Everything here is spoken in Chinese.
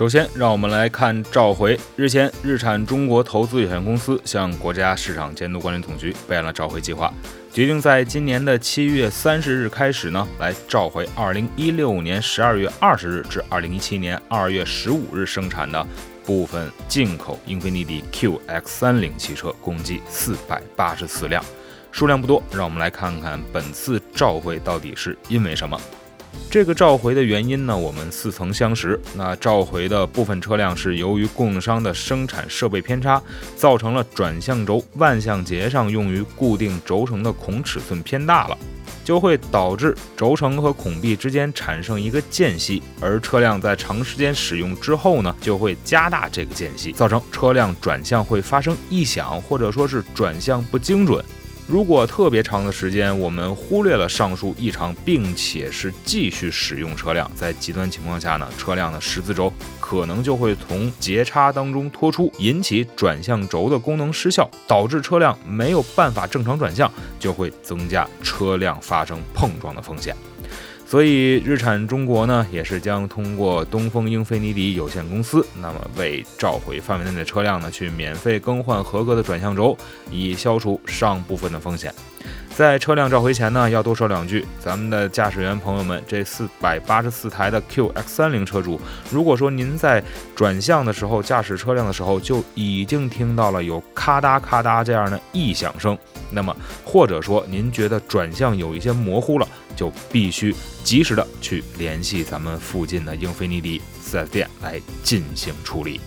首先，让我们来看召回。日前，日产中国投资有限公司向国家市场监督管理总局备案了召回计划，决定在今年的七月三十日开始呢，来召回二零一六年十二月二十日至二零一七年二月十五日生产的部分进口英菲尼迪 QX 三零汽车，共计四百八十四辆，数量不多。让我们来看看本次召回到底是因为什么。这个召回的原因呢，我们似曾相识。那召回的部分车辆是由于供应商的生产设备偏差，造成了转向轴万向节上用于固定轴承的孔尺寸偏大了，就会导致轴承和孔壁之间产生一个间隙，而车辆在长时间使用之后呢，就会加大这个间隙，造成车辆转向会发生异响，或者说是转向不精准。如果特别长的时间我们忽略了上述异常，并且是继续使用车辆，在极端情况下呢，车辆的十字轴可能就会从节叉当中脱出，引起转向轴的功能失效，导致车辆没有办法正常转向，就会增加车辆发生碰撞的风险。所以，日产中国呢，也是将通过东风英菲尼迪有限公司，那么为召回范围内的车辆呢，去免费更换合格的转向轴，以消除上部分的风险。在车辆召回前呢，要多说两句。咱们的驾驶员朋友们，这四百八十四台的 QX 三零车主，如果说您在转向的时候，驾驶车辆的时候就已经听到了有咔嗒咔嗒这样的异响声，那么或者说您觉得转向有一些模糊了，就必须及时的去联系咱们附近的英菲尼迪 4S 店来进行处理。